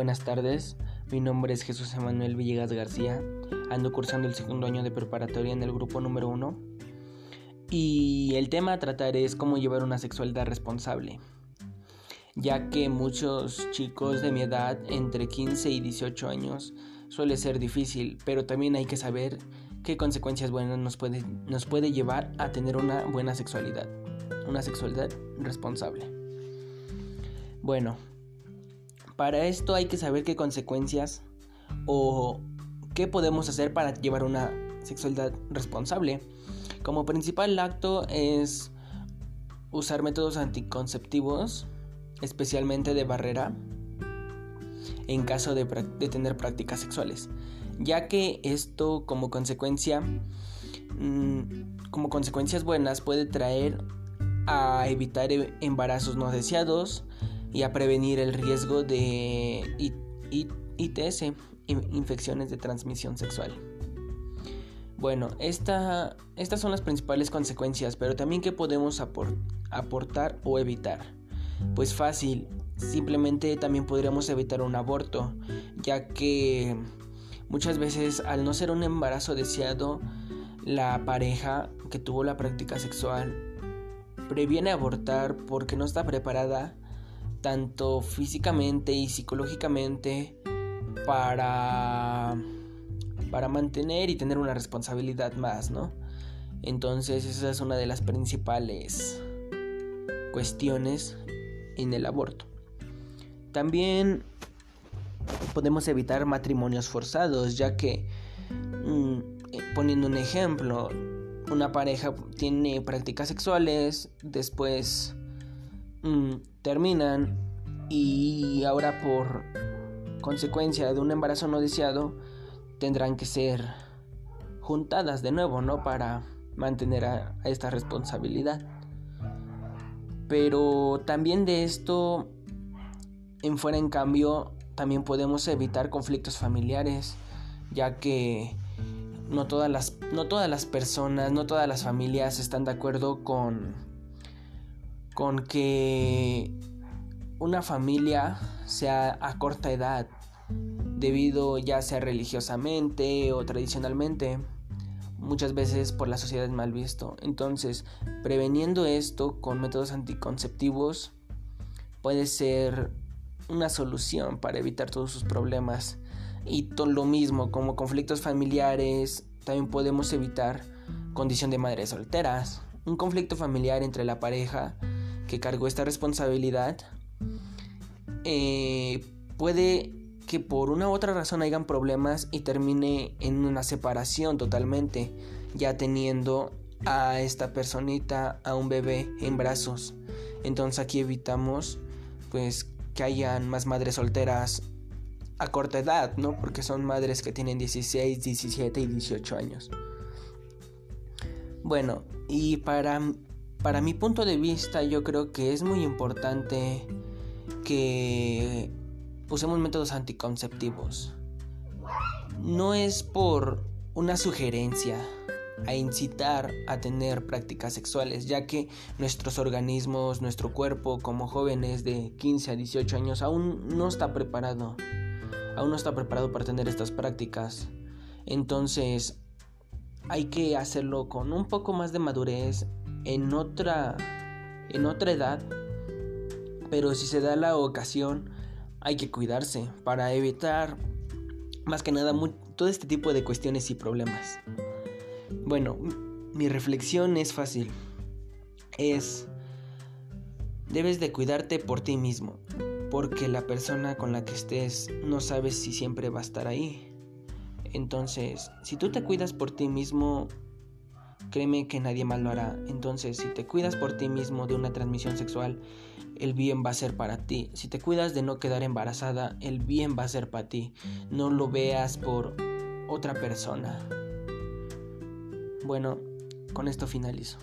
buenas tardes. Mi nombre es Jesús Emanuel Villegas García. Ando cursando el segundo año de preparatoria en el grupo número uno. Y el tema a tratar es cómo llevar una sexualidad responsable. Ya que muchos chicos de mi edad, entre 15 y 18 años, suele ser difícil, pero también hay que saber qué consecuencias buenas nos puede, nos puede llevar a tener una buena sexualidad. Una sexualidad responsable. Bueno, para esto hay que saber qué consecuencias o qué podemos hacer para llevar una sexualidad responsable. Como principal acto es usar métodos anticonceptivos, especialmente de barrera, en caso de, tener prácticas sexuales, ya que esto como consecuencia, mm, como consecuencias buenas puede traer a evitar e-, embarazos no deseados, y a prevenir el riesgo de ITS, infecciones de transmisión sexual. Bueno, estas son las principales consecuencias, pero también qué podemos aportar o evitar. Pues fácil, simplemente también podríamos evitar un aborto, ya que muchas veces al no ser un embarazo deseado, la pareja que tuvo la práctica sexual previene abortar porque no está preparada tanto físicamente y psicológicamente para para mantener y tener una responsabilidad más, ¿no? Entonces esa es una de las principales cuestiones en el aborto. También podemos evitar matrimonios forzados, ya que, mm, eh, poniendo un ejemplo, una pareja tiene prácticas sexuales, después mm, terminan y ahora por consecuencia de un embarazo no deseado tendrán que ser juntadas de nuevo, ¿no? Para mantener a, esta responsabilidad. Pero también de esto en fuera en cambio también podemos evitar conflictos familiares, ya que no todas las no todas las personas, no todas las familias están de acuerdo con con que una familia sea a corta edad, debido ya sea religiosamente o tradicionalmente, muchas veces por la sociedad es mal visto. Entonces, preveniendo esto con métodos anticonceptivos puede ser una solución para evitar todos sus problemas. Y todo lo mismo, como conflictos familiares, también podemos evitar condición de madres solteras. Un conflicto familiar entre la pareja que cargó esta responsabilidad, eh, puede que por una u otra razón hayan problemas y termine en una separación totalmente, ya teniendo a esta personita, a un bebé en brazos. Entonces aquí evitamos pues que hayan más madres solteras a corta edad, ¿no? Porque son madres que tienen 16, 17 y 18 años. Bueno, y para para mi punto de vista yo creo que es muy importante que usemos métodos anticonceptivos. No es por una sugerencia a incitar a tener prácticas sexuales, ya que nuestros organismos, nuestro cuerpo como jóvenes de 15 a 18 años aún no está preparado, aún no está preparado para tener estas prácticas. Entonces, hay que hacerlo con un poco más de madurez, en otra en otra edad, pero si se da la ocasión hay que cuidarse para evitar más que nada todo este tipo de cuestiones y problemas. Bueno, mi reflexión es fácil. Es debes de cuidarte por ti mismo, porque la persona con la que estés no sabes si siempre va a estar ahí. Entonces, si tú te cuidas por ti mismo, créeme que nadie más lo hará. Entonces, si te cuidas por ti mismo de una transmisión sexual, el bien va a ser para ti. Si te cuidas de no quedar embarazada, el bien va a ser para ti. No lo veas por otra persona. Bueno, con esto finalizo.